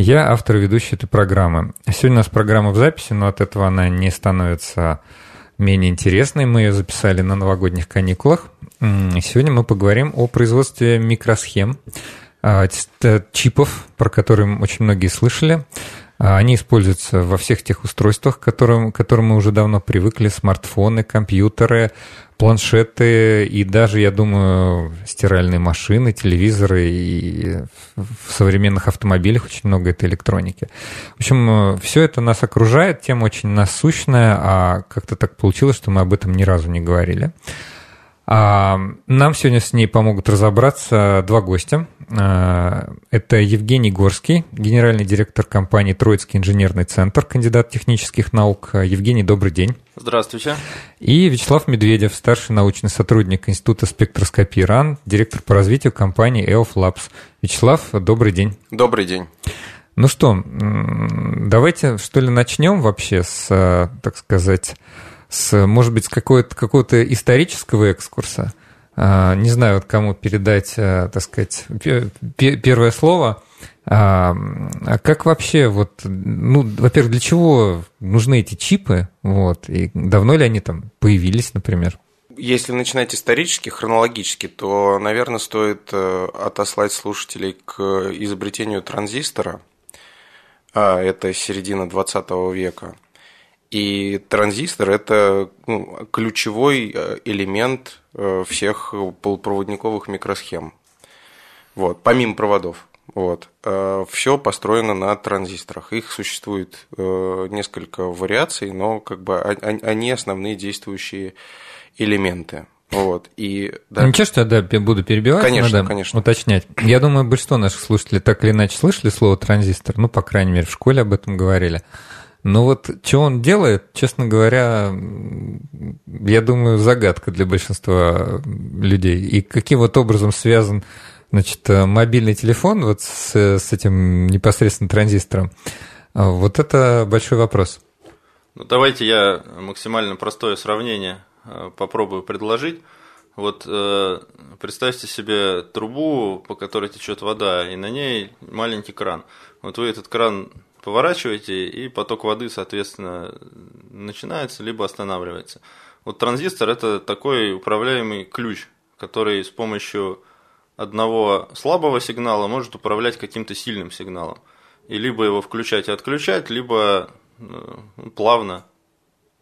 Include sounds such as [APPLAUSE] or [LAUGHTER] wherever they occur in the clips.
Я автор и ведущий этой программы. Сегодня у нас программа в записи, но от этого она не становится менее интересной. Мы ее записали на новогодних каникулах. Сегодня мы поговорим о производстве микросхем, а, чипов, про которые очень многие слышали. А, они используются во всех тех устройствах, к которым, к которым мы уже давно привыкли, смартфоны, компьютеры, планшеты и даже, я думаю, стиральные машины, телевизоры и в современных автомобилях очень много этой электроники. В общем, все это нас окружает, тема очень насущная, а как-то так получилось, что мы об этом ни разу не говорили. А, нам сегодня с ней помогут разобраться два гостя. А, это Евгений Горский, генеральный директор компании «Троицкий инженерный центр», кандидат технических наук. Евгений, добрый день. Здравствуйте. И Вячеслав Медведев, старший научный сотрудник Института спектроскопии РАН, директор по развитию компании EOF Labs. Вячеслав, добрый день. Добрый день. Ну что, давайте что ли начнем вообще с, так сказать, с, может быть, с какого-то, какого-то исторического экскурса. А, не знаю, кому передать, а, так сказать, первое слово. А, а как вообще, вот, ну, во-первых, для чего нужны эти чипы, вот, и давно ли они там появились, например? Если начинать исторически, хронологически, то, наверное, стоит э, отослать слушателей к изобретению транзистора. Это середина 20 века – и транзистор – это ну, ключевой э, элемент э, всех полупроводниковых микросхем. Вот, помимо проводов. Вот. Э, Все построено на транзисторах. Их существует несколько вариаций, но как бы они основные действующие элементы. Вот, и, да. Ничего, что я да, буду перебивать, конечно, надо конечно. уточнять. Я думаю, большинство наших слушателей так или иначе слышали слово транзистор, ну, по крайней мере, в школе об этом говорили. Но вот что он делает, честно говоря, я думаю, загадка для большинства людей. И каким вот образом связан значит, мобильный телефон вот с, с этим непосредственно транзистором, вот это большой вопрос. Ну, давайте я максимально простое сравнение э, попробую предложить. Вот э, представьте себе трубу, по которой течет вода, и на ней маленький кран. Вот вы этот кран поворачиваете, и поток воды, соответственно, начинается, либо останавливается. Вот транзистор – это такой управляемый ключ, который с помощью одного слабого сигнала может управлять каким-то сильным сигналом. И либо его включать и отключать, либо э, плавно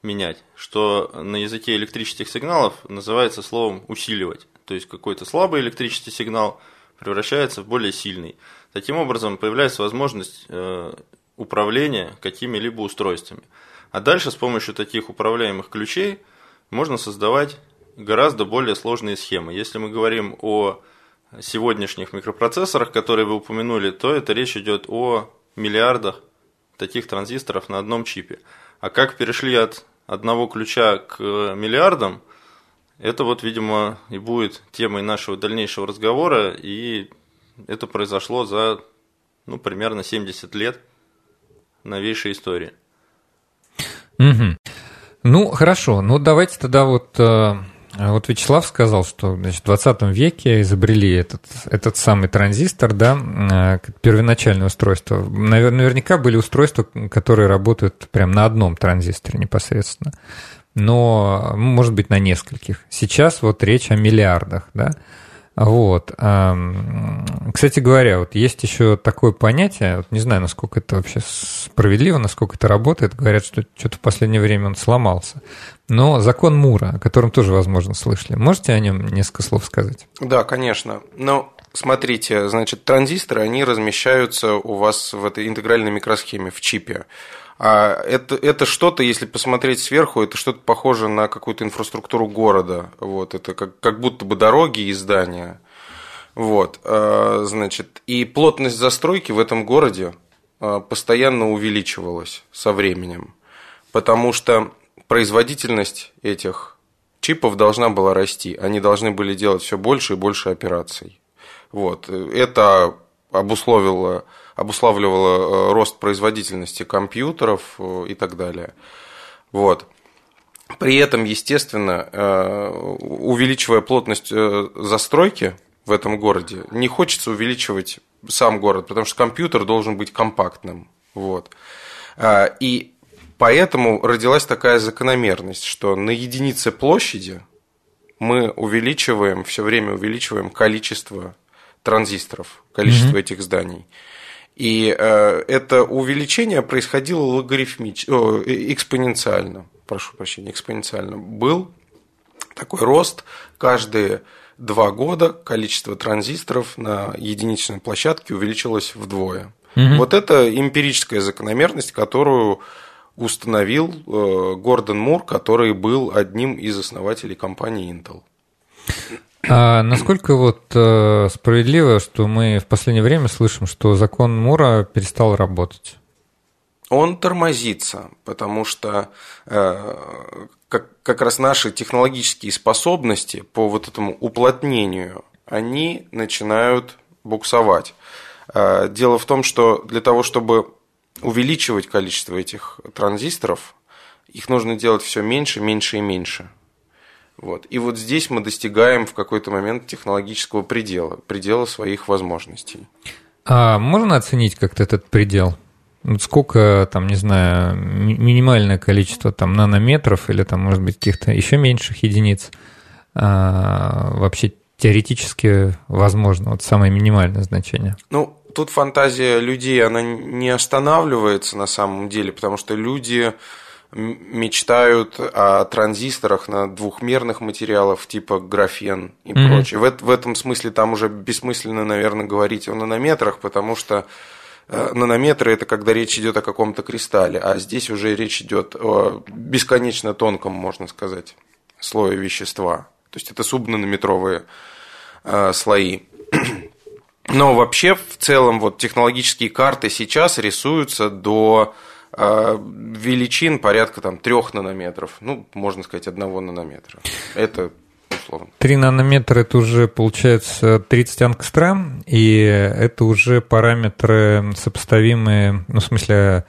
менять, что на языке электрических сигналов называется словом усиливать. То есть какой-то слабый электрический сигнал превращается в более сильный. Таким образом появляется возможность э, управления какими-либо устройствами. А дальше с помощью таких управляемых ключей можно создавать гораздо более сложные схемы. Если мы говорим о сегодняшних микропроцессорах, которые вы упомянули, то это речь идет о миллиардах таких транзисторов на одном чипе. А как перешли от одного ключа к миллиардам, это вот, видимо, и будет темой нашего дальнейшего разговора, и это произошло за ну, примерно 70 лет новейшей истории. Угу. Ну, хорошо. Ну, давайте тогда вот... Э, вот Вячеслав сказал, что значит, в 20 веке изобрели этот, этот самый транзистор, да, э, первоначальное устройство. Наверняка были устройства, которые работают прямо на одном транзисторе непосредственно, но, может быть, на нескольких. Сейчас вот речь о миллиардах, да. Вот. Кстати говоря, вот есть еще такое понятие, вот не знаю, насколько это вообще справедливо, насколько это работает. Говорят, что что-то в последнее время он сломался. Но закон Мура, о котором тоже, возможно, слышали. Можете о нем несколько слов сказать? Да, конечно. Но смотрите, значит, транзисторы, они размещаются у вас в этой интегральной микросхеме, в чипе. А это, это что-то, если посмотреть сверху, это что-то похоже на какую-то инфраструктуру города. Вот, это как, как будто бы дороги и здания. Вот, а, значит, и плотность застройки в этом городе постоянно увеличивалось со временем, потому что производительность этих чипов должна была расти. Они должны были делать все больше и больше операций. Вот. Это обусловило, обуславливало рост производительности компьютеров и так далее. Вот. При этом, естественно, э, увеличивая плотность э, застройки в этом городе, не хочется увеличивать сам город, потому что компьютер должен быть компактным. Вот. Э, и поэтому родилась такая закономерность, что на единице площади мы увеличиваем, все время увеличиваем количество транзисторов, количество mm-hmm. этих зданий. И это увеличение происходило логарифмич... экспоненциально прошу прощения, экспоненциально, был такой рост каждые два года количество транзисторов на единичной площадке увеличилось вдвое. Угу. Вот это эмпирическая закономерность, которую установил э, Гордон Мур, который был одним из основателей компании Intel. А насколько вот э, справедливо, что мы в последнее время слышим, что закон Мура перестал работать? он тормозится, потому что э, как, как раз наши технологические способности по вот этому уплотнению, они начинают буксовать. Э, дело в том, что для того, чтобы увеличивать количество этих транзисторов, их нужно делать все меньше, меньше и меньше. Вот. И вот здесь мы достигаем в какой-то момент технологического предела, предела своих возможностей. А можно оценить как-то этот предел? сколько, там, не знаю, минимальное количество там нанометров или там, может быть, каких-то еще меньших единиц а, вообще теоретически возможно, вот самое минимальное значение? Ну, тут фантазия людей, она не останавливается на самом деле, потому что люди мечтают о транзисторах на двухмерных материалах типа графен и mm-hmm. прочее. В, в этом смысле там уже бессмысленно, наверное, говорить о нанометрах, потому что Э, нанометры это когда речь идет о каком-то кристалле, а здесь уже речь идет о бесконечно тонком, можно сказать, слое вещества. То есть это субнанометровые э, слои. Но вообще в целом вот технологические карты сейчас рисуются до величин порядка там трех нанометров, ну можно сказать одного нанометра. Это условно. 3 нанометра это уже получается 30 ангстрем, и это уже параметры сопоставимые, ну, в смысле,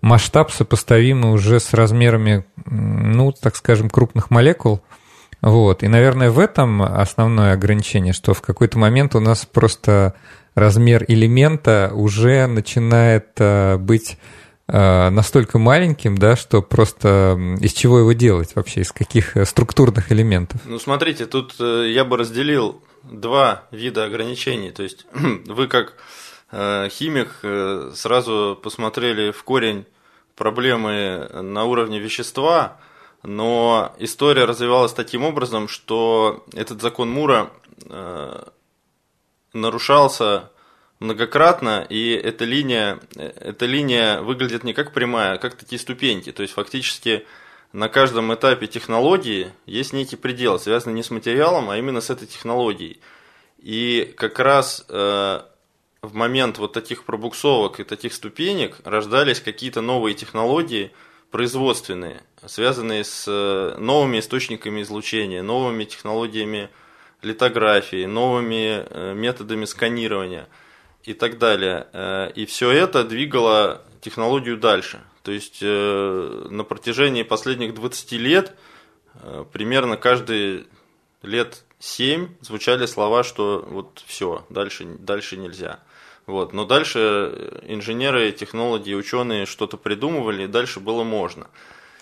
масштаб сопоставимый уже с размерами, ну, так скажем, крупных молекул. Вот. И, наверное, в этом основное ограничение, что в какой-то момент у нас просто размер элемента уже начинает э, быть настолько маленьким, да, что просто из чего его делать вообще, из каких э, структурных элементов? Ну, смотрите, тут э, я бы разделил два вида ограничений. То есть [CLEARS THROAT] вы как химик сразу посмотрели в корень проблемы на уровне вещества, но история развивалась таким образом, что этот закон Мура нарушался многократно, и эта линия, эта линия выглядит не как прямая, а как такие ступеньки. То есть фактически на каждом этапе технологии есть некий предел, связанный не с материалом, а именно с этой технологией. И как раз э, в момент вот таких пробуксовок и таких ступенек рождались какие-то новые технологии производственные, связанные с э, новыми источниками излучения, новыми технологиями литографии, новыми э, методами сканирования – и так далее. Э, и все это двигало технологию дальше. То есть э, на протяжении последних 20 лет э, примерно каждые лет 7 звучали слова, что вот все, дальше, дальше нельзя. Вот. Но дальше инженеры, технологи, ученые что-то придумывали, и дальше было можно.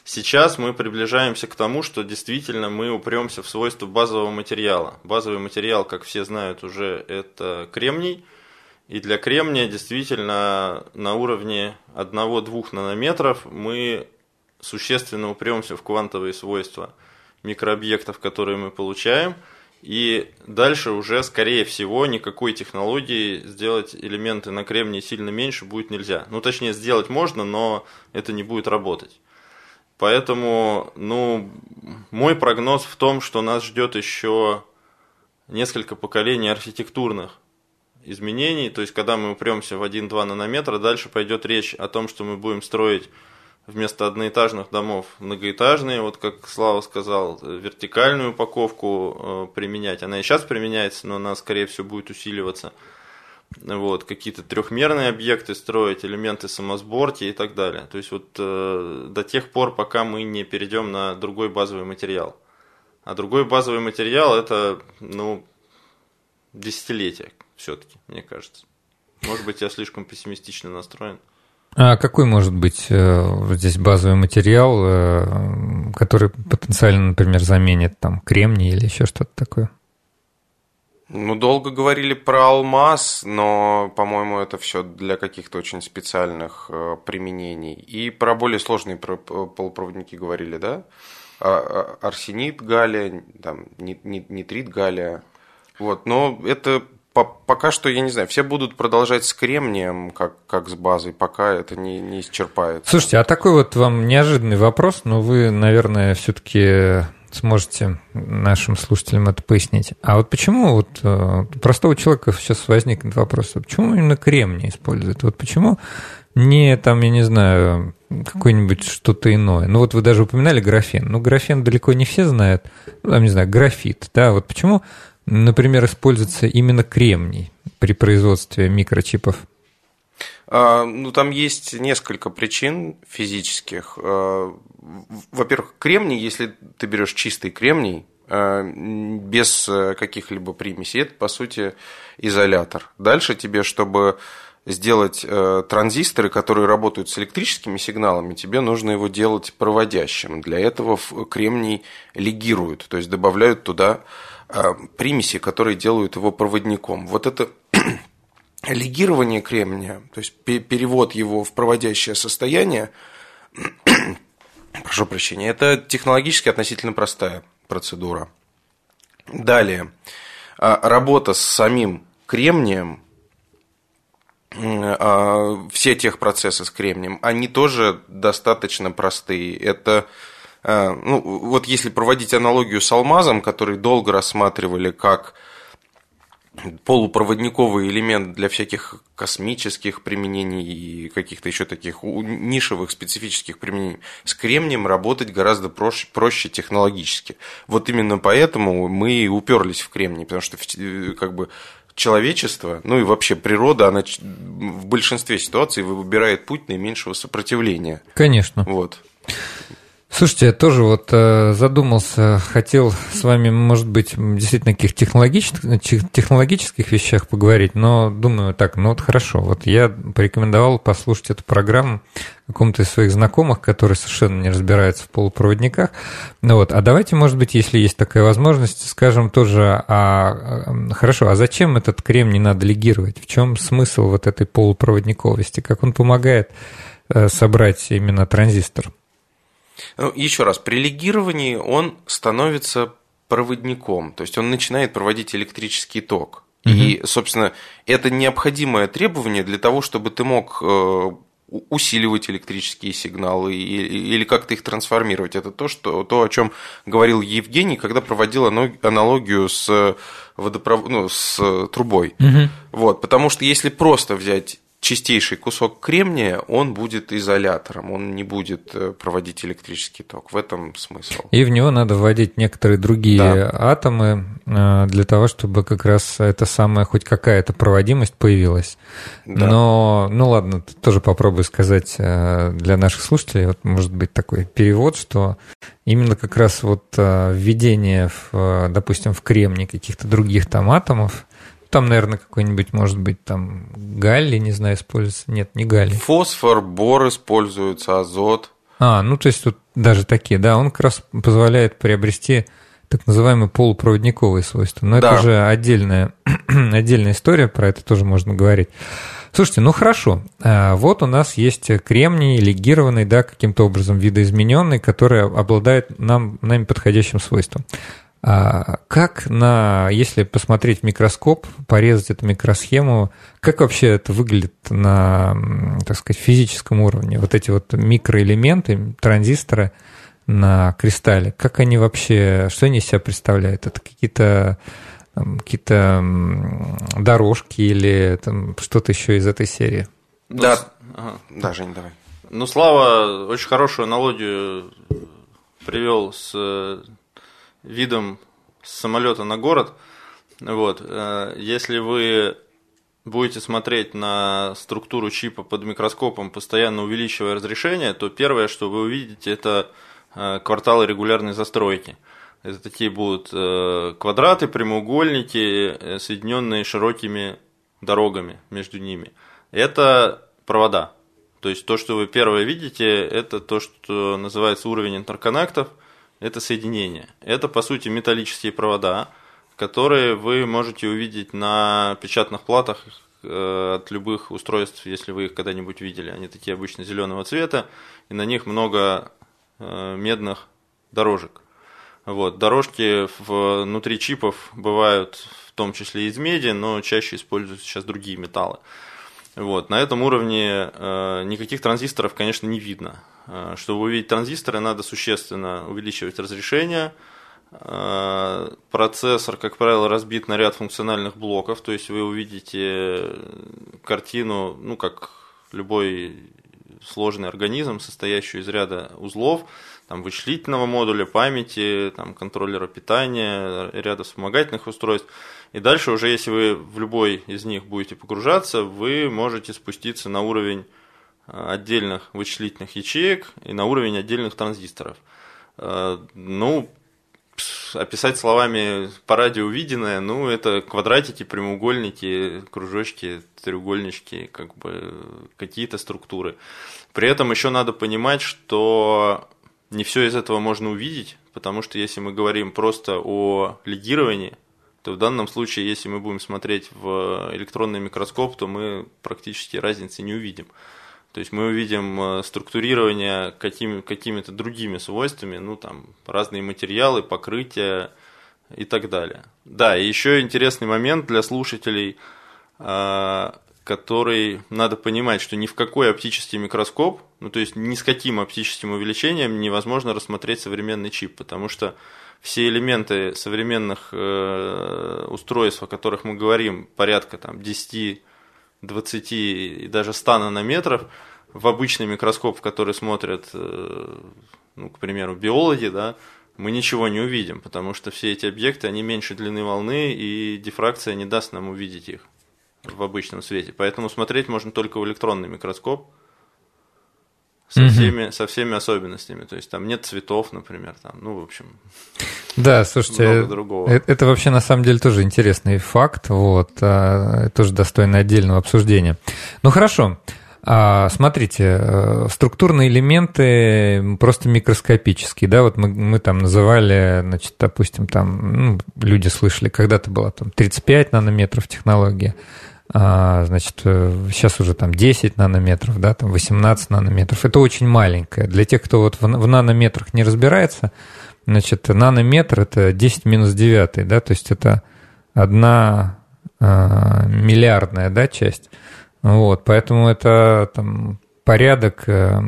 Сейчас мы приближаемся к тому, что действительно мы упремся в свойства базового материала. Базовый материал, как все знают уже, это кремний – и для кремния действительно на уровне 1-2 нанометров мы существенно упремся в квантовые свойства микрообъектов, которые мы получаем. И дальше уже, скорее всего, никакой технологии сделать элементы на кремнии сильно меньше будет нельзя. Ну, точнее, сделать можно, но это не будет работать. Поэтому, ну, мой прогноз в том, что нас ждет еще несколько поколений архитектурных изменений. То есть, когда мы упремся в 1-2 нанометра, дальше пойдет речь о том, что мы будем строить вместо одноэтажных домов многоэтажные, вот как Слава сказал, вертикальную упаковку э, применять. Она и сейчас применяется, но она, скорее всего, будет усиливаться. Вот, какие-то трехмерные объекты строить, элементы самосборки и так далее. То есть вот э, до тех пор, пока мы не перейдем на другой базовый материал. А другой базовый материал это, ну, десятилетия все-таки, мне кажется. Может быть, я слишком пессимистично настроен. А какой может быть э, здесь базовый материал, э, который потенциально, например, заменит там кремний или еще что-то такое? Ну, долго говорили про алмаз, но, по-моему, это все для каких-то очень специальных э, применений. И про более сложные полупроводники говорили, да? А, а, арсенит галлия, там, нитрит галлия. Вот, но это пока что, я не знаю, все будут продолжать с кремнием, как, как с базой, пока это не, не исчерпается. Слушайте, а такой вот вам неожиданный вопрос, но вы, наверное, все-таки сможете нашим слушателям это пояснить. А вот почему вот э, у простого человека сейчас возникнет вопрос, почему именно кремний используют? Вот почему не там, я не знаю, какое-нибудь что-то иное. Ну вот вы даже упоминали графен. Ну графен далеко не все знают. Ну, там, не знаю, графит. Да, вот почему например, используется именно кремний при производстве микрочипов? А, ну, там есть несколько причин физических. А, во-первых, кремний, если ты берешь чистый кремний, а, без каких-либо примесей, это, по сути, изолятор. Дальше тебе, чтобы сделать транзисторы, которые работают с электрическими сигналами, тебе нужно его делать проводящим. Для этого кремний легируют, то есть добавляют туда примеси, которые делают его проводником. Вот это [CLEARS THROAT] легирование кремния, то есть перевод его в проводящее состояние, [CLEARS THROAT] прошу прощения, это технологически относительно простая процедура. Далее, а, работа с самим кремнием, а, все тех процессы с кремнием, они тоже достаточно простые. Это Э, ну, вот если проводить аналогию с алмазом, который долго рассматривали как полупроводниковый элемент для всяких космических применений и каких-то еще таких нишевых специфических применений. С кремнием работать гораздо проще, проще технологически. Вот именно поэтому мы и уперлись в кремний, потому что э, как бы человечество, ну и вообще природа, она в большинстве ситуаций выбирает путь наименьшего сопротивления. Конечно. Вот. Слушайте, я тоже вот э, задумался, хотел с вами, может быть, действительно каких технологических, технологических вещах поговорить, но думаю, так, ну вот хорошо, вот я порекомендовал послушать эту программу какому-то из своих знакомых, который совершенно не разбирается в полупроводниках. Ну вот, а давайте, может быть, если есть такая возможность, скажем тоже, а, хорошо, а зачем этот кремний надо легировать? В чем смысл вот этой полупроводниковости? Как он помогает э, собрать именно транзистор? Ну, еще раз, при легировании он становится проводником, то есть он начинает проводить электрический ток. Угу. И, собственно, это необходимое требование для того, чтобы ты мог э, усиливать электрические сигналы или как-то их трансформировать. Это то, что, то, о чем говорил Евгений, когда проводил аналогию с, водоправ... ну, с трубой. Угу. Вот, потому что если просто взять чистейший кусок кремния, он будет изолятором, он не будет э, проводить электрический ток. В этом смысл. И в него надо вводить некоторые другие да. атомы э, для того, чтобы как раз эта самая хоть какая-то проводимость появилась. Да. Но, ну ладно, тоже попробую сказать э, для наших слушателей, вот может быть такой перевод, что именно как раз вот введение, в, допустим, в кремний каких-то других там атомов, там, наверное, какой-нибудь, может быть, там галлий, не знаю, используется. Нет, не галлий. Фосфор, бор используется, азот. А, ну то есть тут даже такие, да, он как раз позволяет приобрести так называемые полупроводниковые свойства. Но да. это уже отдельная, [CLEARS THROAT] отдельная история, про это тоже можно говорить. Слушайте, ну хорошо, а, вот у нас есть кремний легированный, да, каким-то образом видоизмененный, который обладает нам, нами подходящим свойством. А как на, если посмотреть в микроскоп, порезать эту микросхему, как вообще это выглядит на, так сказать, физическом уровне? Вот эти вот микроэлементы, транзисторы на кристалле, как они вообще, что они из себя представляют? Это какие-то какие-то дорожки или там, что-то еще из этой серии. Да, ага. да, Жень, давай. Ну, Слава очень хорошую аналогию привел с э, видом самолета на город. Вот. Э, если вы будете смотреть на структуру чипа под микроскопом, постоянно увеличивая разрешение, то первое, что вы увидите, это э, кварталы регулярной застройки. Это такие будут квадраты, прямоугольники, соединенные широкими дорогами между ними. Это провода. То есть то, что вы первое видите, это то, что называется уровень интерконнектов, это соединение. Это, по сути, металлические провода, которые вы можете увидеть на печатных платах э, от любых устройств, если вы их когда-нибудь видели. Они такие обычно зеленого цвета, и на них много э, медных дорожек. Вот. Дорожки внутри чипов бывают в том числе из меди, но чаще используются сейчас другие металлы. Вот, на этом уровне э, никаких транзисторов, конечно, не видно. Э, чтобы увидеть транзисторы, надо существенно увеличивать разрешение. Э, процессор, как правило, разбит на ряд функциональных блоков, то есть вы увидите картину, ну, как любой сложный организм, состоящий из ряда узлов, там, вычислительного модуля, памяти, там, контроллера питания, ряда вспомогательных устройств. И дальше уже, если вы в любой из них будете погружаться, вы можете спуститься на уровень э, отдельных вычислительных ячеек и на уровень отдельных транзисторов. Э, ну, описать словами по радио увиденное, ну, это квадратики, прямоугольники, кружочки, треугольнички, как бы какие-то структуры. При этом еще надо понимать, что не все из этого можно увидеть, потому что если мы говорим просто о легировании, то в данном случае, если мы будем смотреть в электронный микроскоп, то мы практически разницы не увидим. То есть мы увидим э, структурирование какими, какими-то другими свойствами, ну там разные материалы, покрытия и так далее. Да, и еще интересный момент для слушателей, э, который надо понимать, что ни в какой оптический микроскоп, ну то есть ни с каким оптическим увеличением невозможно рассмотреть современный чип, потому что все элементы современных э, устройств, о которых мы говорим, порядка там 10, 20 и даже 100 нанометров, в обычный микроскоп, в который смотрят, э, ну, к примеру, биологи, да, мы ничего не увидим, потому что все эти объекты, они меньше длины волны, и дифракция не даст нам увидеть их в обычном свете. Поэтому смотреть можно только в электронный микроскоп – со, угу. всеми, со всеми особенностями. То есть там нет цветов, например, там, ну, в общем. Да, слушайте, много другого. Это, это вообще на самом деле тоже интересный факт, вот, а, тоже достойно отдельного обсуждения. Ну хорошо. А, смотрите, э, структурные элементы просто микроскопические, да, вот мы, мы там называли, значит, допустим, там, ну, люди слышали, когда-то было там 35 нанометров технология, значит, сейчас уже там 10 нанометров, да, там 18 нанометров. Это очень маленькое. Для тех, кто вот в, нанометрах не разбирается, значит, нанометр это 10 минус 9, да, то есть это одна а, миллиардная, да, часть. Вот, поэтому это там порядок э,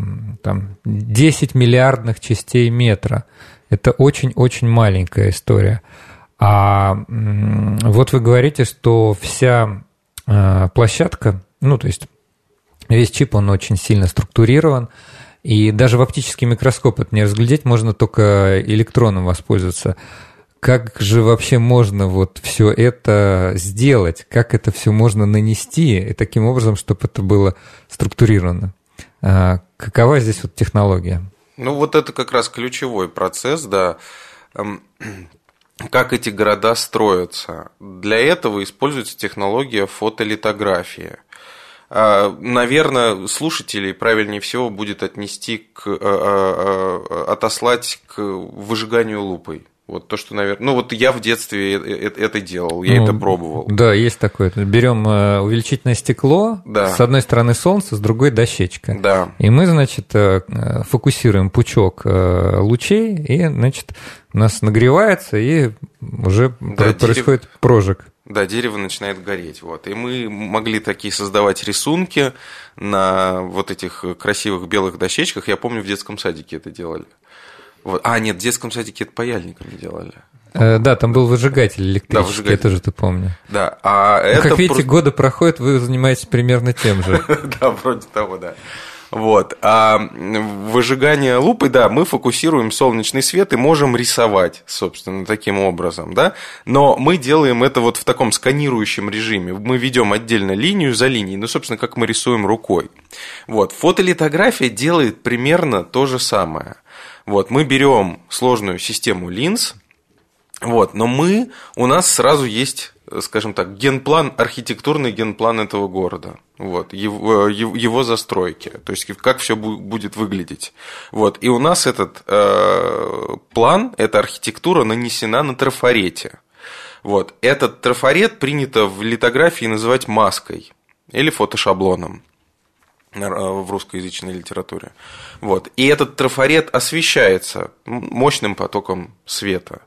там, 10 миллиардных частей метра. Это очень-очень маленькая история. А вот вы говорите, что вся Э, площадка, ну, то есть весь чип, он очень сильно структурирован, и даже в оптический микроскоп это не разглядеть, можно только электроном воспользоваться. Как же вообще можно вот все это сделать? Как это все можно нанести и таким образом, чтобы это было структурировано? А какова здесь вот технология? Ну, вот это как раз ключевой процесс, да. Как эти города строятся. Для этого используется технология фотолитографии. А, наверное, слушателей правильнее всего будет отнести к, а, а, отослать к выжиганию лупой. Вот то, что, наверное... Ну, вот я в детстве это делал, я ну, это пробовал. Да, есть такое. Берем э, увеличительное стекло, да. с одной стороны солнце, с другой дощечка. Да. И мы, значит, э, фокусируем пучок э, лучей, и, значит, у нас нагревается, и уже да, происходит дерев... прожиг. Да, дерево начинает гореть. Вот. И мы могли такие создавать рисунки на вот этих красивых белых дощечках. Я помню, в детском садике это делали. Вот. А, нет, в детском садике это паяльниками делали. Э, да, там был выжигатель электрический, да, выжигатель. я тоже это помню. Да, а ну, это как видите, просто... годы проходят, вы занимаетесь примерно тем же. [LAUGHS] Да, вроде того, да. Вот. А выжигание лупы, да, мы фокусируем солнечный свет и можем рисовать, собственно, таким образом, да. Но мы делаем это вот в таком сканирующем режиме. Мы ведем отдельно линию за линией, ну, собственно, как мы рисуем рукой. Вот. Фотолитография делает примерно то же самое. Вот. Мы берем сложную систему линз, вот, но мы, у нас сразу есть Э, скажем так, генплан, архитектурный генплан этого города, вот, его, его застройки, то есть как все будет выглядеть. Вот, и у нас этот э, план, эта архитектура нанесена на трафарете. Вот, этот трафарет принято в литографии называть маской или фотошаблоном в русскоязычной литературе. Вот. И этот трафарет освещается мощным потоком света.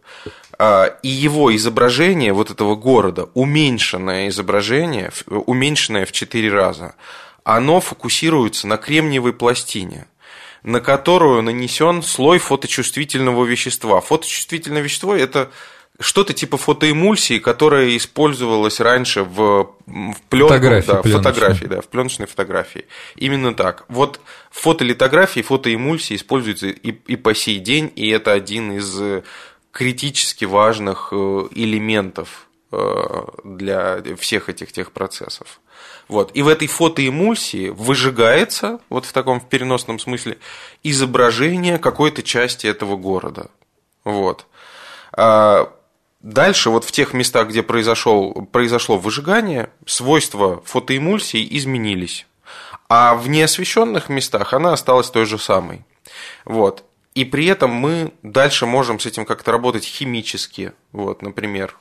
А, и его изображение вот этого города, уменьшенное изображение, уменьшенное в 4 раза, оно фокусируется на кремниевой пластине на которую нанесен слой фоточувствительного вещества. Фоточувствительное вещество – это что-то типа фотоэмульсии, которая использовалась раньше в, в пленку, фотографии, да, фотографии, да, в пленочной фотографии. Именно так. Вот фотолитографии фотоэмульсии используется и, и по сей день, и это один из критически важных э, элементов э, для всех этих тех процессов. Вот. И в этой фотоэмульсии выжигается, вот в таком в переносном смысле, изображение какой-то части этого города. Вот. Дальше, вот в тех местах, где произошел, произошло выжигание, свойства фотоэмульсии изменились. А в неосвещенных местах она осталась той же самой. Вот. И при этом мы дальше можем с этим как-то работать химически, вот, например.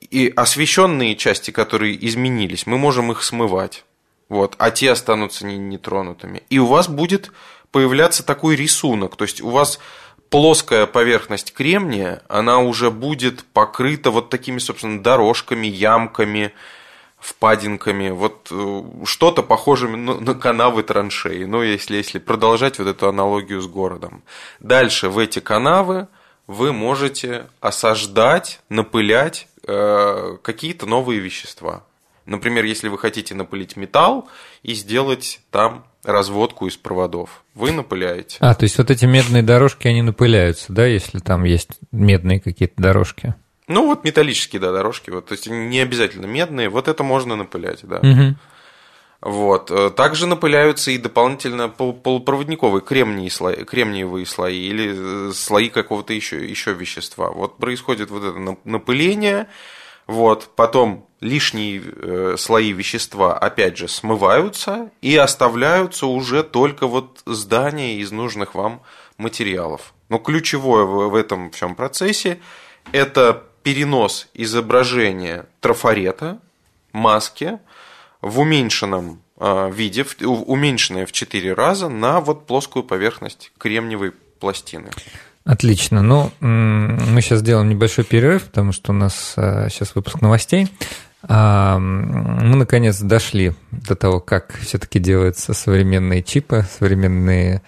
И освещенные части, которые изменились, мы можем их смывать, вот, а те останутся нетронутыми. И у вас будет появляться такой рисунок, то есть у вас плоская поверхность кремния, она уже будет покрыта вот такими, собственно, дорожками, ямками, впадинками, вот э, что-то похожими на, на канавы траншеи, ну, если, если продолжать вот эту аналогию с городом. Дальше в эти канавы вы можете осаждать, напылять э, какие-то новые вещества. Например, если вы хотите напылить металл и сделать там разводку из проводов, вы напыляете. А, то есть вот эти медные дорожки, они напыляются, да, если там есть медные какие-то дорожки? Ну, вот металлические, да, дорожки, вот, то есть не обязательно медные, вот это можно напылять, да. Угу. Вот. Э, также напыляются и дополнительно полупроводниковые кремниевые слои, кремниевые слои или э, слои какого-то еще, еще вещества. Вот происходит вот это напыление, вот, потом лишние э, слои вещества опять же смываются и оставляются уже только вот здания из нужных вам материалов. Но ключевое в этом всем процессе – это перенос изображения трафарета, маски, в уменьшенном а, виде, уменьшенное в 4 раза на вот плоскую поверхность кремниевой пластины. Отлично. Ну, мы сейчас сделаем небольшой перерыв, потому что у нас сейчас а, выпуск новостей. Мы наконец дошли до того, как все-таки делаются современные чипы, современные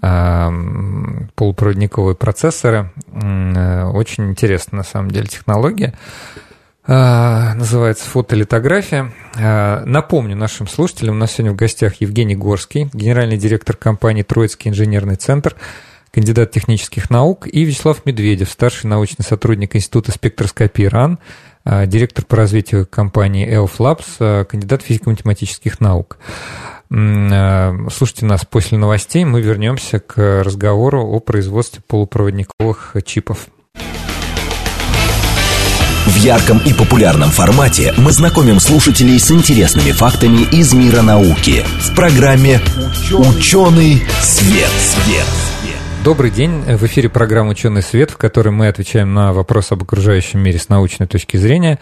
полупроводниковые процессоры. Э, очень интересная, на самом деле, технология. А, называется фотолитография. А, напомню нашим слушателям, у нас сегодня в гостях Евгений Горский, генеральный директор компании «Троицкий инженерный центр», кандидат технических наук, и Вячеслав Медведев, старший научный сотрудник Института спектроскопии РАН, директор по развитию компании EOF Labs, кандидат физико-математических наук. Слушайте нас после новостей, мы вернемся к разговору о производстве полупроводниковых чипов. В ярком и популярном формате мы знакомим слушателей с интересными фактами из мира науки в программе «Ученый свет». свет. Добрый день. В эфире программа «Ученый свет», в которой мы отвечаем на вопросы об окружающем мире с научной точки зрения.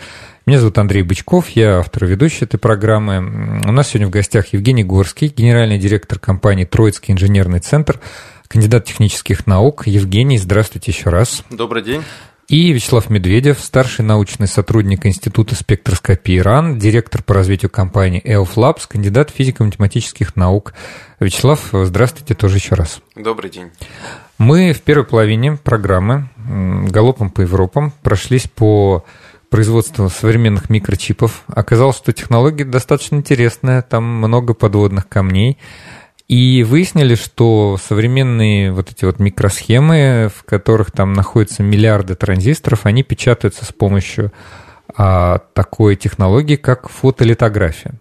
Меня зовут Андрей Бычков, я автор и ведущий этой программы. У нас сегодня в гостях Евгений Горский, генеральный директор компании «Троицкий инженерный центр», кандидат технических наук. Евгений, здравствуйте еще раз. Добрый день. И Вячеслав Медведев, старший научный сотрудник Института спектроскопии РАН, директор по развитию компании EOF Labs, кандидат физико-математических наук. Вячеслав, здравствуйте тоже еще раз. Добрый день. Мы в первой половине программы галопом по Европам прошлись по производству современных микрочипов. Оказалось, что технология достаточно интересная, там много подводных камней. И выяснили, что современные вот эти вот микросхемы, в которых там находятся миллиарды транзисторов, они печатаются с помощью а, такой технологии, как фотолитография.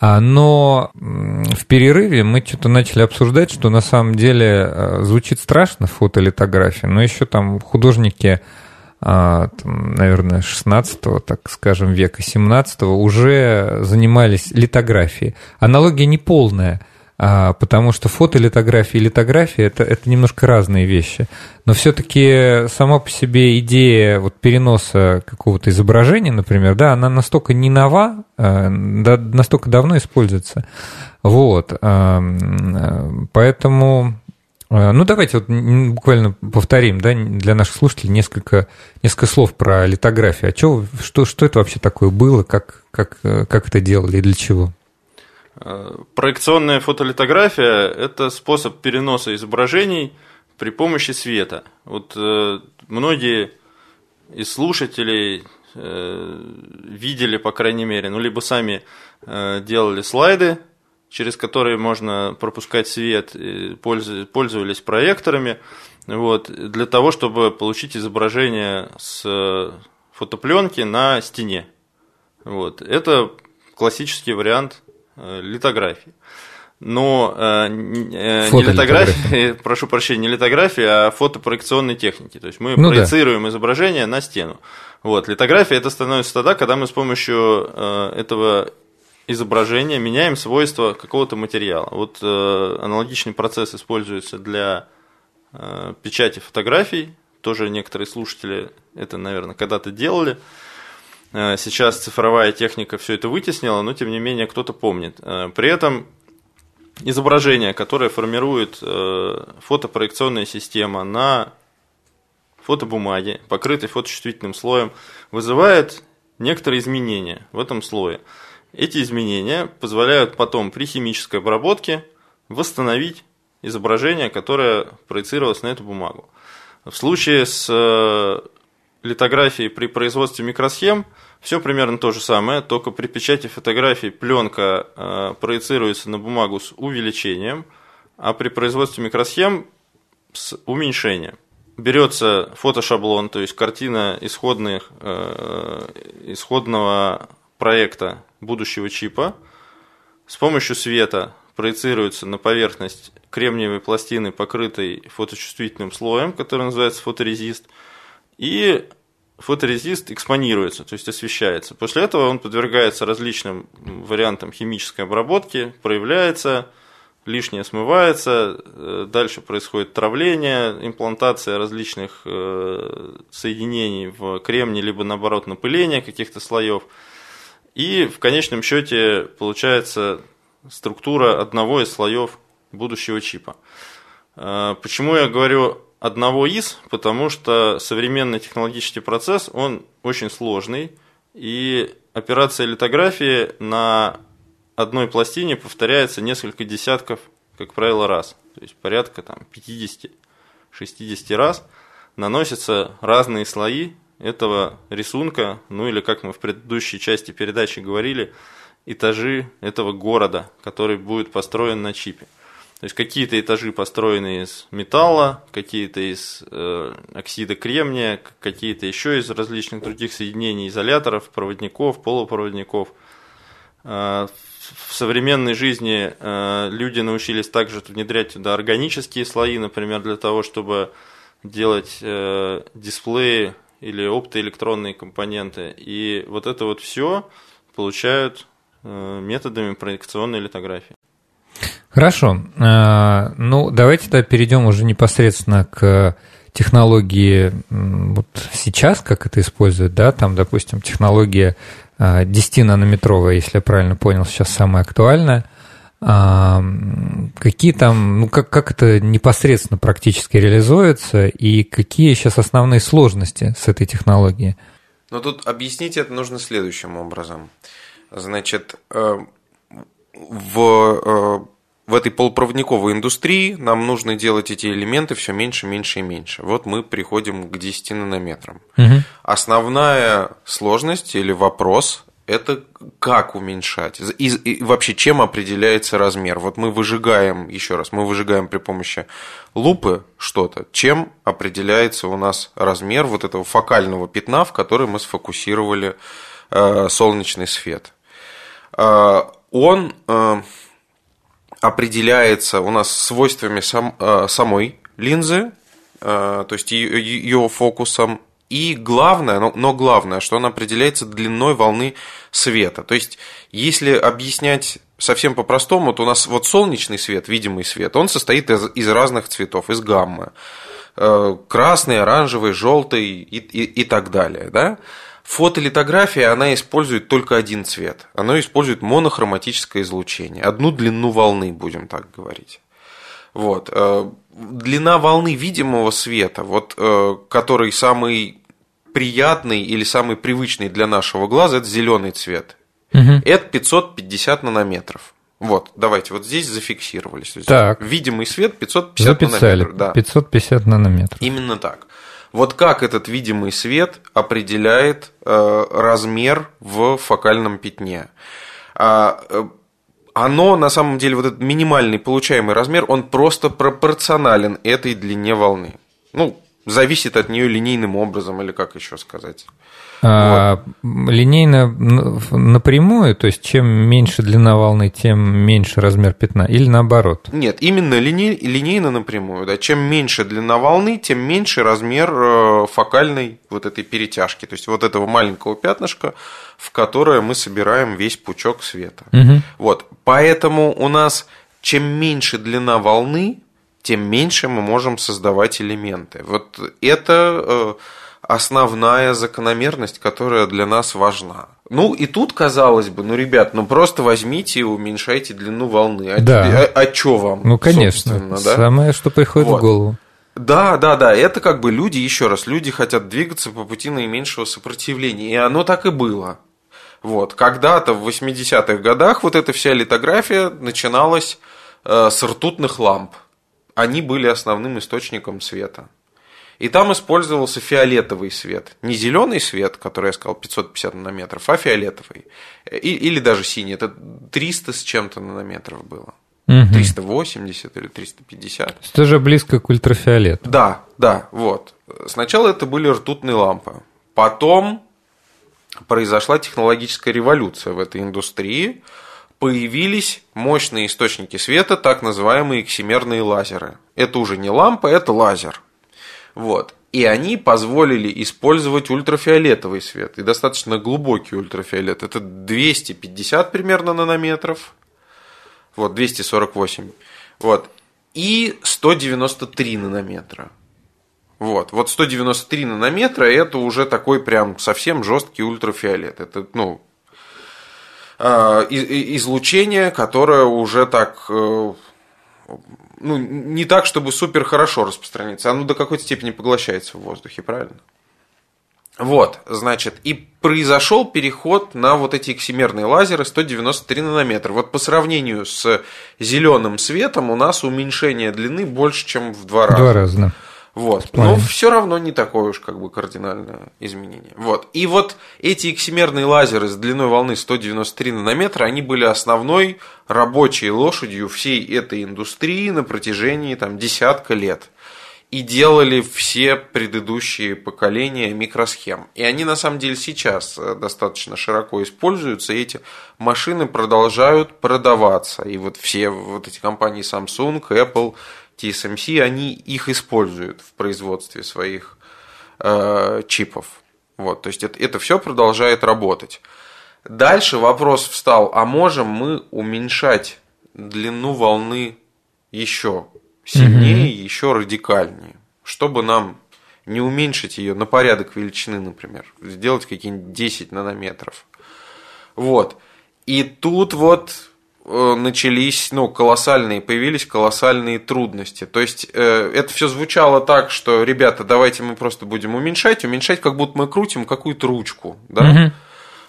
А, но в перерыве мы что-то начали обсуждать, что на самом деле а, звучит страшно фотолитография, но еще там художники, а, наверное, 16 так скажем, века, 17 уже занимались литографией. Аналогия не полная – а, потому что фотолитография и литография это, это немножко разные вещи. Но все-таки сама по себе идея вот переноса какого-то изображения, например, да, она настолько не нова, а, настолько давно используется. Вот. А, поэтому ну, давайте вот буквально повторим, да, для наших слушателей несколько, несколько слов про литографию. А что, что, что это вообще такое было, как, как, как это делали и для чего? Проекционная фотолитография – это способ переноса изображений при помощи света. Вот э, многие из слушателей э, видели, по крайней мере, ну, либо сами э, делали слайды, через которые можно пропускать свет, пользовались проекторами, вот, для того, чтобы получить изображение с фотопленки на стене. Вот. Это классический вариант литографии. Но э, э не литографии, [LAUGHS] прошу прощения, не литографии, а фотопроекционной техники. То есть мы ну, проецируем да. изображение на стену. Вот, литография это становится тогда, когда мы с помощью э, этого изображения меняем свойства какого-то материала. Вот э, аналогичный процесс используется для э, печати фотографий. Тоже некоторые слушатели это, наверное, когда-то делали. Э, сейчас цифровая техника все это вытеснила, но тем не менее кто-то помнит. Э, при этом изображение, которое формирует э, фотопроекционная система на фотобумаге, покрытой фоточувствительным слоем, вызывает некоторые изменения в этом слое. Эти изменения позволяют потом при химической обработке восстановить изображение, которое проецировалось на эту бумагу. В случае с литографией при производстве микросхем все примерно то же самое, только при печати фотографий пленка э, проецируется на бумагу с увеличением, а при производстве микросхем с уменьшением. Берется фотошаблон, то есть картина исходных, э, исходного проекта будущего чипа, с помощью света проецируется на поверхность кремниевой пластины, покрытой фоточувствительным слоем, который называется фоторезист – и фоторезист экспонируется, то есть освещается. После этого он подвергается различным вариантам химической обработки, проявляется, лишнее смывается, э, дальше происходит травление, имплантация различных э, соединений в кремне, либо наоборот напыление каких-то слоев. И в конечном счете получается структура одного из слоев будущего чипа. Э, почему я говорю одного из, потому что современный технологический процесс, он очень сложный, и операция литографии на одной пластине повторяется несколько десятков, как правило, раз. То есть порядка там, 50-60 раз наносятся разные слои этого рисунка, ну или как мы в предыдущей части передачи говорили, этажи этого города, который будет построен на чипе. То есть какие-то этажи построены из металла, какие-то из э, оксида кремния, какие-то еще из различных других соединений изоляторов, проводников, полупроводников. Э, в современной жизни э, люди научились также внедрять туда органические слои, например, для того, чтобы делать э, дисплеи или оптоэлектронные компоненты. И вот это вот все получают э, методами проекционной литографии. Хорошо. А, ну, давайте тогда перейдем уже непосредственно к технологии вот сейчас, как это используют, да, там, допустим, технология 10 а, нанометровая, если я правильно понял, сейчас самая актуальная. А, какие там, ну как, как это непосредственно практически реализуется и какие сейчас основные сложности с этой технологией? Ну тут объяснить это нужно следующим образом. Значит, э, в, э, в этой полупроводниковой индустрии нам нужно делать эти элементы все меньше, меньше и меньше. Вот мы приходим к 10 нанометрам. Угу. Основная сложность или вопрос это как уменьшать? И, и вообще, чем определяется размер? Вот мы выжигаем, еще раз, мы выжигаем при помощи лупы что-то. Чем определяется у нас размер вот этого фокального пятна, в который мы сфокусировали э, солнечный свет? Э, он э, определяется у нас свойствами сам, э, самой линзы, э, то есть ее фокусом и главное, но, но главное, что он определяется длиной волны света. То есть, если объяснять совсем по-простому, то у нас вот солнечный свет, видимый свет, он состоит из, из разных цветов, из гаммы. Э, красный, оранжевый, желтый и, и, и так далее. Да? Фотолитография, она использует только один цвет. Она использует монохроматическое излучение. Одну длину волны, будем так говорить. Вот. Э, длина волны видимого света, вот, э, который самый приятный или самый привычный для нашего глаза это зеленый цвет. Угу. Это 550 нанометров. Вот, давайте, вот здесь зафиксировались. Так. Видимый свет 550 Записали. нанометров. Да. 550 нанометров. Именно так. Вот как этот видимый свет определяет э, размер в фокальном пятне? А, э, оно, на самом деле, вот этот минимальный получаемый размер, он просто пропорционален этой длине волны. Ну, зависит от нее линейным образом, или как еще сказать. А, вот. Линейно напрямую, то есть чем меньше длина волны, тем меньше размер пятна, или наоборот? Нет, именно линей, линейно напрямую. Да. Чем меньше длина волны, тем меньше размер э, фокальной вот этой перетяжки, то есть вот этого маленького пятнышка, в которое мы собираем весь пучок света. Угу. Вот, поэтому у нас чем меньше длина волны, тем меньше мы можем создавать элементы. Вот это э, основная закономерность, которая для нас важна. Ну и тут, казалось бы, ну, ребят, ну просто возьмите и уменьшайте длину волны. А, да. а, а что вам? Ну, конечно. Да? Самое, что приходит вот. в голову. Да, да, да, это как бы люди, еще раз, люди хотят двигаться по пути наименьшего сопротивления, и оно так и было. Вот, когда-то в 80-х годах вот эта вся литография начиналась э, с ртутных ламп они были основным источником света. И там использовался фиолетовый свет. Не зеленый свет, который я сказал 550 нанометров, а фиолетовый. И, или даже синий. Это 300 с чем-то нанометров было. Угу. 380 или 350. Это же близко к ультрафиолету. Да, да, вот. Сначала это были ртутные лампы. Потом произошла технологическая революция в этой индустрии появились мощные источники света, так называемые эксимерные лазеры. Это уже не лампа, это лазер. Вот. И они позволили использовать ультрафиолетовый свет. И достаточно глубокий ультрафиолет. Это 250 примерно нанометров. Вот, 248. Вот. И 193 нанометра. Вот. Вот 193 нанометра это уже такой прям совсем жесткий ультрафиолет. Это, ну, излучение, которое уже так э, ну, не так, чтобы супер хорошо распространиться, оно до какой-то степени поглощается в воздухе, правильно? Вот, значит, и произошел переход на вот эти эксимерные лазеры 193 нанометра. Вот по сравнению с зеленым светом у нас уменьшение длины больше, чем в два раза. Два раза, да. Вот. Но все равно не такое уж как бы кардинальное изменение. Вот. И вот эти эксимерные лазеры с длиной волны 193 нанометра, они были основной рабочей лошадью всей этой индустрии на протяжении там, десятка лет. И делали все предыдущие поколения микросхем. И они на самом деле сейчас э, достаточно широко используются. И эти машины продолжают продаваться. И вот все вот эти компании Samsung, Apple, TSMC, они их используют в производстве своих э, чипов. Вот, то есть это, это все продолжает работать. Дальше вопрос встал, а можем мы уменьшать длину волны еще сильнее, угу. еще радикальнее, чтобы нам не уменьшить ее на порядок величины, например, сделать какие-нибудь 10 нанометров. Вот. И тут вот начались, ну, колоссальные, появились колоссальные трудности. То есть, э, это все звучало так, что, ребята, давайте мы просто будем уменьшать, уменьшать, как будто мы крутим какую-то ручку, да? Угу.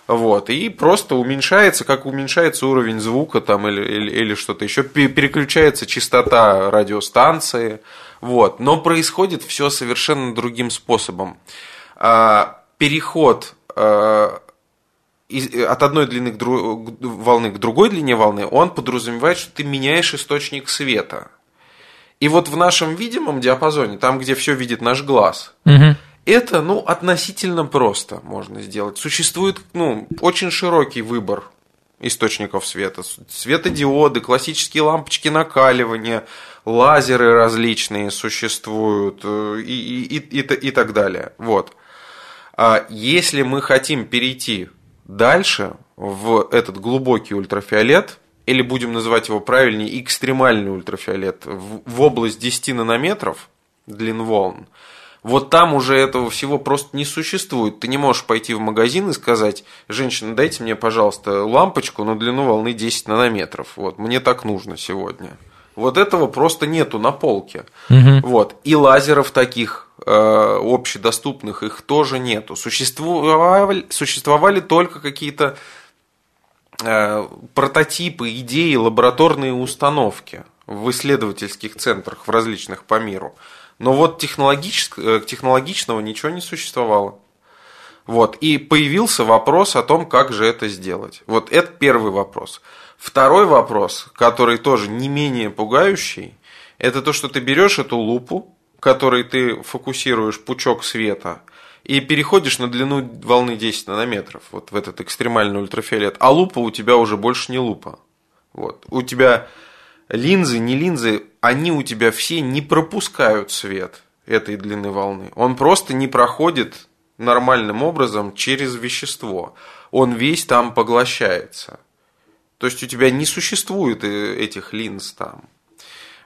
Вот, и просто уменьшается, как уменьшается уровень звука там или, или, или что-то еще, переключается частота радиостанции, вот. Но происходит все совершенно другим способом. А, переход а, от одной длины к дру... волны к другой длине волны, он подразумевает, что ты меняешь источник света. И вот в нашем видимом диапазоне, там, где все видит наш глаз, угу. это, ну, относительно просто можно сделать. Существует, ну, очень широкий выбор источников света. Светодиоды, классические лампочки накаливания, лазеры различные существуют э, и, и, и, и, и так далее. Вот. А если мы хотим перейти дальше в этот глубокий ультрафиолет, или будем называть его правильнее, экстремальный ультрафиолет, в, в область 10 нанометров длин волн, вот там уже этого всего просто не существует. Ты не можешь пойти в магазин и сказать, женщина, дайте мне, пожалуйста, лампочку на длину волны 10 нанометров. Вот, мне так нужно сегодня. Вот этого просто нету на полке. Угу. Вот. И лазеров таких общедоступных их тоже нету. Существовали, существовали только какие-то э, прототипы, идеи, лабораторные установки в исследовательских центрах в различных по миру. Но вот э, технологичного ничего не существовало. Вот. И появился вопрос о том, как же это сделать. Вот это первый вопрос. Второй вопрос, который тоже не менее пугающий, это то, что ты берешь эту лупу, которой ты фокусируешь пучок света, и переходишь на длину волны 10 нанометров, вот в этот экстремальный ультрафиолет, а лупа у тебя уже больше не лупа. Вот. У тебя линзы, не линзы, они у тебя все не пропускают свет этой длины волны. Он просто не проходит нормальным образом через вещество. Он весь там поглощается. То есть у тебя не существует э, этих линз там.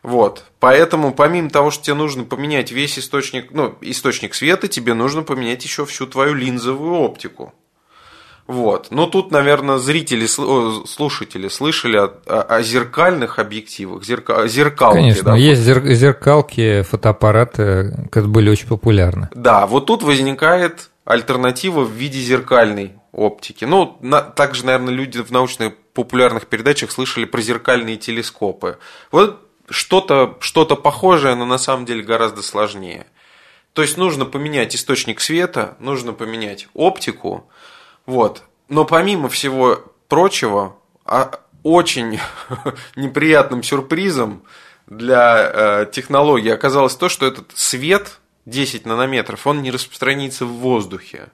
Вот. Поэтому, помимо того, что тебе нужно поменять весь источник, ну, источник света, тебе нужно поменять еще всю твою линзовую оптику. Вот. Но тут, наверное, зрители, слушатели слышали о, о зеркальных объективах, зерка, зеркалки. Конечно, да? есть зеркалки, фотоаппараты, которые были очень популярны. Да, вот тут возникает альтернатива в виде зеркальной оптики. Ну, на, также, наверное, люди в научных популярных передачах слышали про зеркальные телескопы. Вот что-то что похожее, но на самом деле гораздо сложнее. То есть нужно поменять источник света, нужно поменять оптику. Вот. Но помимо всего прочего, а, очень [LAUGHS] неприятным сюрпризом для э, технологии оказалось то, что этот свет 10 нанометров, он не распространится в воздухе.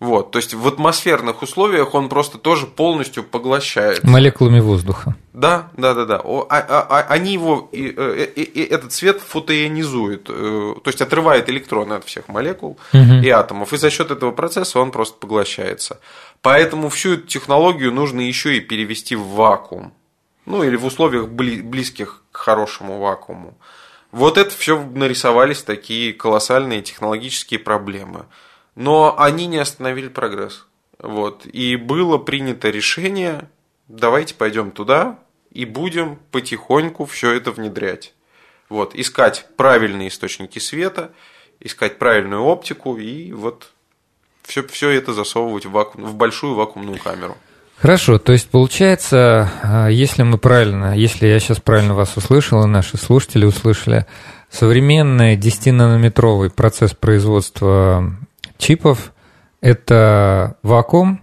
Вот, то есть в атмосферных условиях он просто тоже полностью поглощает. Молекулами воздуха. Да, да, да, да. А, а, а, они его, и, э, и, и, этот свет фотоионизует, э, то есть отрывает электроны от всех молекул угу. и атомов, и за счет этого процесса он просто поглощается. Поэтому всю эту технологию нужно еще и перевести в вакуум. Ну или в условиях близких к хорошему вакууму. Вот это все нарисовались такие колоссальные технологические проблемы. Но они не остановили прогресс. Вот. И было принято решение, давайте пойдем туда и будем потихоньку все это внедрять. Вот. Искать правильные источники света, искать правильную оптику и вот все, все это засовывать в, вакуум, в большую вакуумную камеру. Хорошо, то есть получается, а, если мы правильно, если я сейчас правильно вас услышал, и наши слушатели услышали, современный 10-нанометровый процесс производства чипов. Это вакуум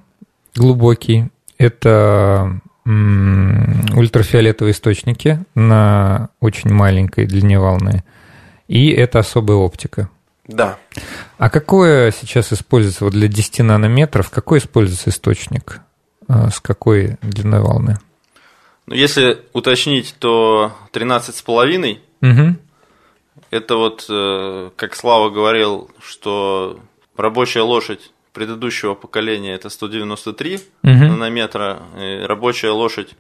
глубокий, это ультрафиолетовые источники на очень маленькой длине волны, и это особая оптика. Да. А какое сейчас используется вот для 10 нанометров, какой используется источник? А, с какой длиной волны? Ну, если уточнить, то 13,5. Угу. Это вот, э, как Слава говорил, что Рабочая лошадь предыдущего поколения это 193 угу. нанометра. И рабочая лошадь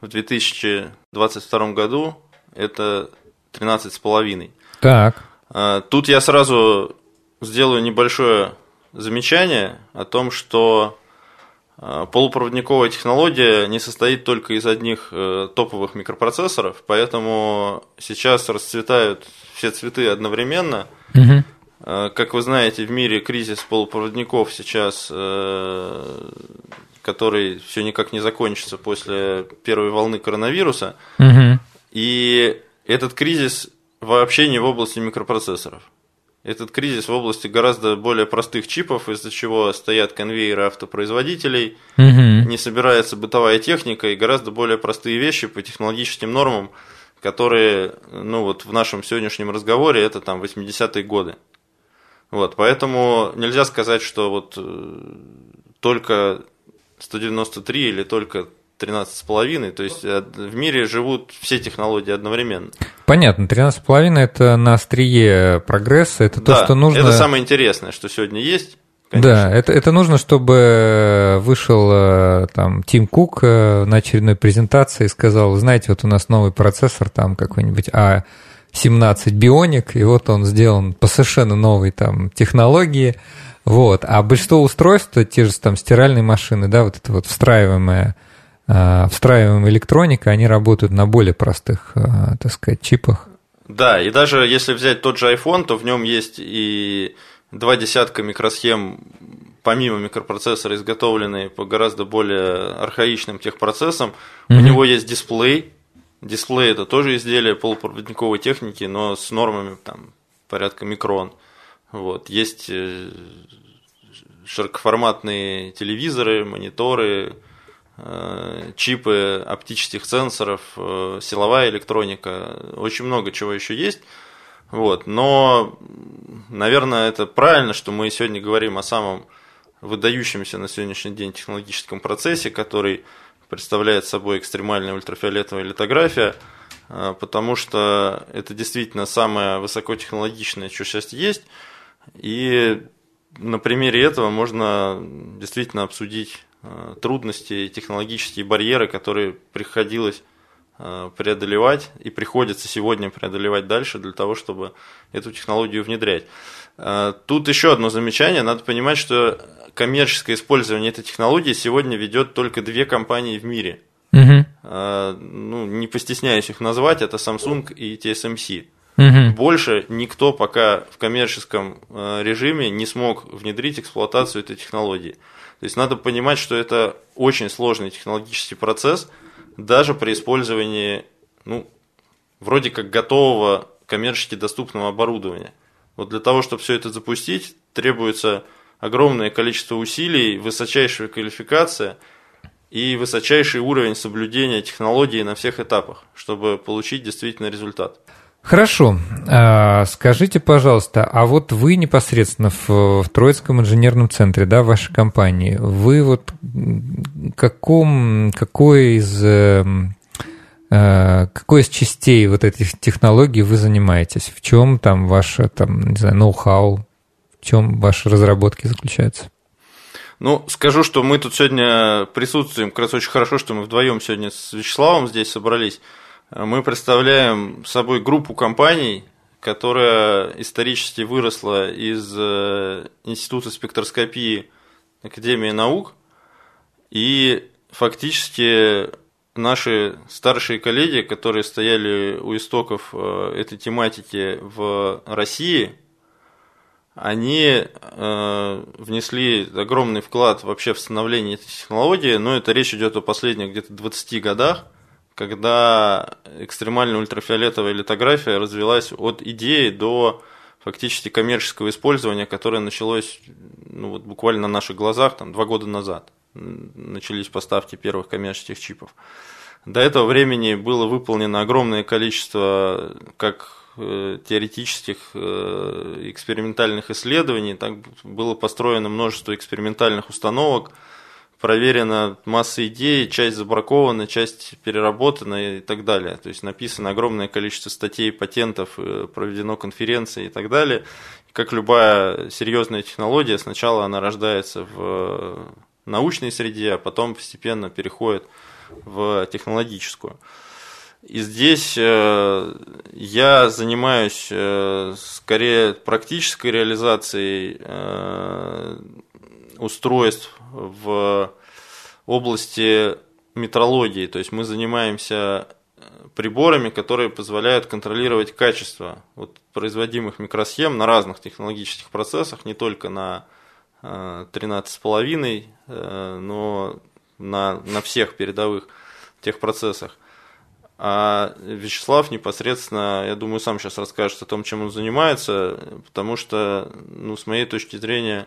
в 2022 году это 13,5. Так. А, тут я сразу сделаю небольшое замечание о том, что А, полупроводниковая технология не состоит только из одних э, топовых микропроцессоров, поэтому сейчас расцветают все цветы одновременно. Угу. Как вы знаете, в мире кризис полупроводников сейчас, э, который все никак не закончится после первой волны коронавируса. Угу. И этот кризис вообще не в области микропроцессоров. Этот кризис в области гораздо более простых чипов, из-за чего стоят конвейеры автопроизводителей, угу. не собирается бытовая техника и гораздо более простые вещи по технологическим нормам, которые, ну вот в нашем сегодняшнем разговоре, это там 80-е годы. Вот, поэтому нельзя сказать, что вот э, только 193 или только 13,5, то есть э, в мире живут все технологии одновременно. Понятно, 13,5 это на острие прогресса, это да, то, что нужно... это самое интересное, что сегодня есть. Конечно. Да, это, это нужно, чтобы вышел э, там Тим Кук на очередной презентации и сказал, знаете, вот у нас новый процессор, там какой-нибудь А17 Бионик, и вот он сделан по совершенно новой там технологии, вот. А большинство устройств, те же там стиральные машины, да, вот это вот встраиваемая а, встраиваемая электроника, они работают на более простых, а, так сказать, чипах. Да, и даже если взять тот же iPhone, то в нем есть и два десятка микросхем, помимо микропроцессора, изготовленные по гораздо более архаичным техпроцессам. Mm-hmm. У него есть дисплей. Дисплей это тоже изделие полупроводниковой техники, но с нормами там порядка микрон. Вот. Есть э, широкоформатные телевизоры, мониторы, Э, чипы оптических сенсоров, э, силовая электроника, очень много чего еще есть. Вот. Но, наверное, это правильно, что мы сегодня говорим о самом выдающемся на сегодняшний день технологическом процессе, который представляет собой экстремальная ультрафиолетовая литография, э, потому что это действительно самое высокотехнологичное, что сейчас есть. И на примере этого можно действительно обсудить Э, трудности, технологические барьеры, которые приходилось преодолевать и приходится сегодня преодолевать дальше для того, чтобы эту технологию внедрять. Э, тут еще одно замечание. Надо понимать, что коммерческое использование этой технологии сегодня ведет только две компании в мире. Угу. Ну, не постесняюсь их назвать, это Samsung и TSMC. Угу. Больше никто пока в коммерческом режиме не смог внедрить эксплуатацию этой технологии. То есть надо понимать, что это очень сложный технологический процесс, даже при использовании, ну, вроде как готового коммерчески доступного оборудования. Вот для того, чтобы все это запустить, требуется огромное количество усилий, высочайшая квалификация и высочайший уровень соблюдения технологии на всех этапах, чтобы получить действительно результат. Хорошо. А, скажите, пожалуйста, а вот вы непосредственно в, в Троицком инженерном центре, да, вашей компании, вы вот каком, какой из эм, э, какой из частей вот этих технологий вы занимаетесь? В чем там ваше, там, не знаю, ноу-хау? В чем ваши разработки заключаются? Ну, скажу, что мы тут сегодня присутствуем, как раз очень хорошо, что мы вдвоем сегодня с Вячеславом здесь собрались мы представляем собой группу компаний, которая исторически выросла из э, Института спектроскопии Академии наук. И фактически наши старшие коллеги, которые стояли у истоков э, этой тематики в России, они э, внесли огромный вклад вообще в становление этой технологии, но это речь идет о последних где-то 20 годах когда экстремальная ультрафиолетовая литография развилась от идеи до фактически коммерческого использования, которое началось ну, вот буквально на наших глазах там, два года назад. Начались поставки первых коммерческих чипов. До этого времени было выполнено огромное количество как э, теоретических э, экспериментальных исследований, так было построено множество экспериментальных установок, проверена масса идей, часть забракована, часть переработана и так далее. То есть написано огромное количество статей, патентов, э, проведено конференции и так далее. Как любая серьезная технология, сначала она рождается в научной среде, а потом постепенно переходит в технологическую. И здесь э, я занимаюсь э, скорее практической реализацией устройств в области метрологии, то есть мы занимаемся э, приборами, которые позволяют контролировать качество вот, производимых микросхем на разных технологических процессах, не только на 13,5, э, но на, на всех передовых техпроцессах. А Вячеслав непосредственно, я думаю, сам сейчас расскажет о том, чем он занимается, потому что, ну, с моей точки зрения,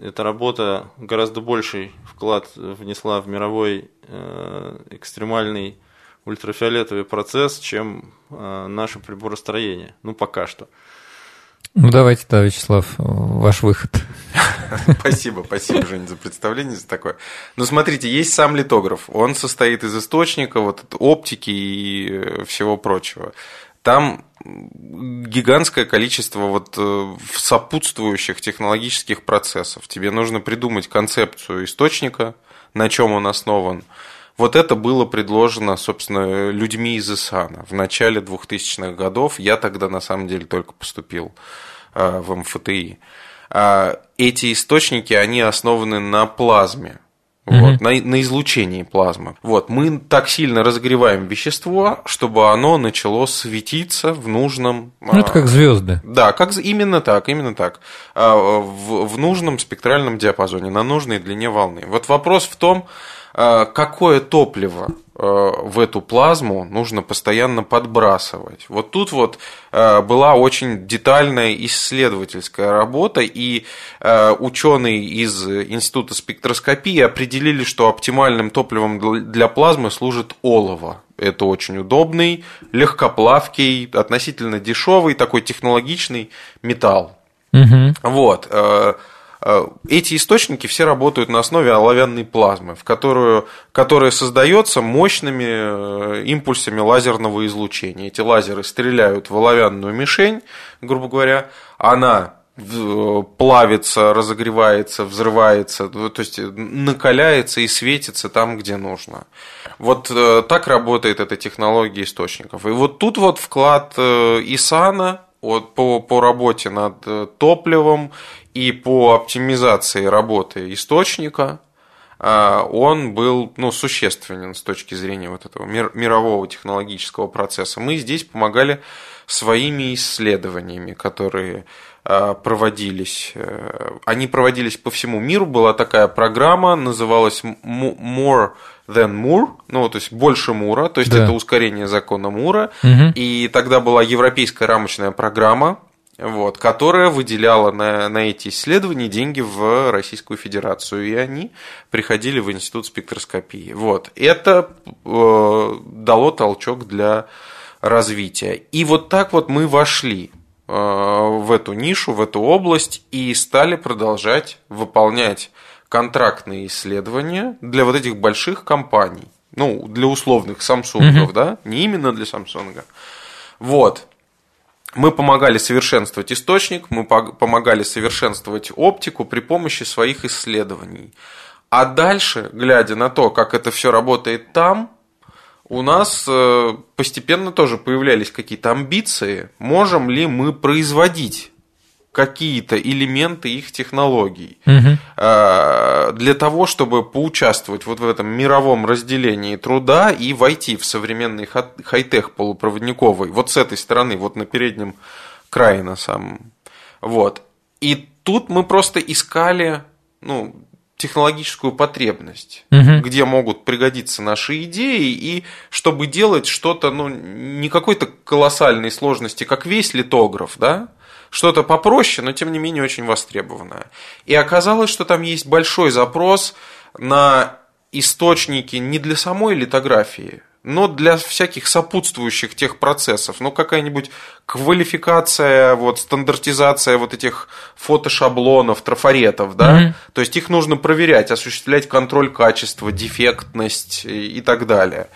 эта работа гораздо больший вклад внесла в мировой э, экстремальный ультрафиолетовый процесс, чем э, наше приборостроение. Ну, пока что. Ну, давайте, да, Вячеслав, ваш выход. [LAUGHS] Спасибо, спасибо, Женя, за представление, за такое. Ну, смотрите, есть сам литограф. Он состоит из источника, вот оптики и э, всего прочего. Там гигантское количество вот э, сопутствующих технологических процессов. Тебе нужно придумать концепцию источника, на чем он основан. Вот это было предложено, собственно, людьми из ИСАНа в начале 2000-х годов. Я тогда, на самом деле, только поступил э, в МФТИ. А, эти источники, они основаны на плазме. Вот, на, на излучении плазмы. Вот, мы так сильно разогреваем вещество, чтобы оно начало светиться в нужном. Ну, это как звезды. Да, как именно так, именно так. А, в, в нужном спектральном диапазоне, на нужной длине волны. Вот вопрос в том, а, какое топливо в эту плазму нужно постоянно подбрасывать. Вот тут вот э, была очень детальная исследовательская работа, и э, ученые из Института спектроскопии определили, что оптимальным топливом для плазмы служит олово. Это очень удобный, легкоплавкий, относительно дешевый, такой технологичный металл. Угу. Вот. Э, эти источники все работают на основе оловянной плазмы, в которую, которая создается мощными э, импульсами лазерного излучения. Эти лазеры стреляют в оловянную мишень, грубо говоря, она э, плавится, разогревается, взрывается, то есть накаляется и светится там, где нужно. Вот так работает эта технология источников. И вот тут вот вклад ИСАНа по, по работе над топливом и по оптимизации работы источника а, он был ну, существенен с точки зрения вот этого мирового технологического процесса. Мы здесь помогали своими исследованиями, которые а, проводились. Э, они проводились по всему миру. Была такая программа, называлась More than Moore, ну, то есть больше Мура, то есть да. это ускорение закона Мура. Угу. И тогда была европейская рамочная программа, вот, которая выделяла на, на эти исследования деньги в Российскую Федерацию, и они приходили в Институт спектроскопии. Вот, это э, дало толчок для развития. И вот так вот мы вошли э, в эту нишу, в эту область и стали продолжать выполнять контрактные исследования для вот этих больших компаний. Ну, для условных Samsung, mm-hmm. да, не именно для Samsung. Вот. Мы помогали совершенствовать источник, мы помогали совершенствовать оптику при помощи своих исследований. А дальше, глядя на то, как это все работает там, у нас э, постепенно тоже появлялись какие-то амбиции, можем ли мы производить какие-то элементы их технологий. Угу. Для того, чтобы поучаствовать вот в этом мировом разделении труда и войти в современный хай-тех полупроводниковый, вот с этой стороны, вот на переднем крае на самом. Вот. И тут мы просто искали, ну, технологическую потребность, угу. где могут пригодиться наши идеи, и чтобы делать что-то, ну, не какой-то колоссальной сложности, как весь литограф, да, что-то попроще, но тем не менее очень востребованное. И оказалось, что там есть большой запрос на источники не для самой литографии, но для всяких сопутствующих тех процессов. Ну, какая-нибудь квалификация, вот, стандартизация вот этих фотошаблонов, трафаретов, да? Mm-hmm. То есть их нужно проверять, осуществлять контроль качества, дефектность и так далее.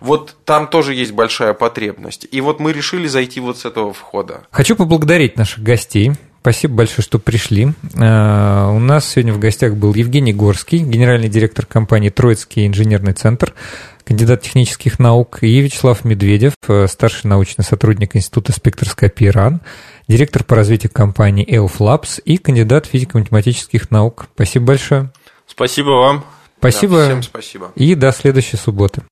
Вот там тоже есть большая потребность. И вот мы решили зайти вот с этого входа. Хочу поблагодарить наших гостей. Спасибо большое, что пришли. Э, у нас сегодня в гостях был Евгений Горский, генеральный директор компании «Троицкий инженерный центр», кандидат технических наук, и Вячеслав Медведев, э, старший научный сотрудник Института спектроскопии РАН, директор по развитию компании EOF Labs и кандидат физико-математических наук. Спасибо большое. Спасибо вам. Спасибо. Да, всем спасибо. И до следующей субботы.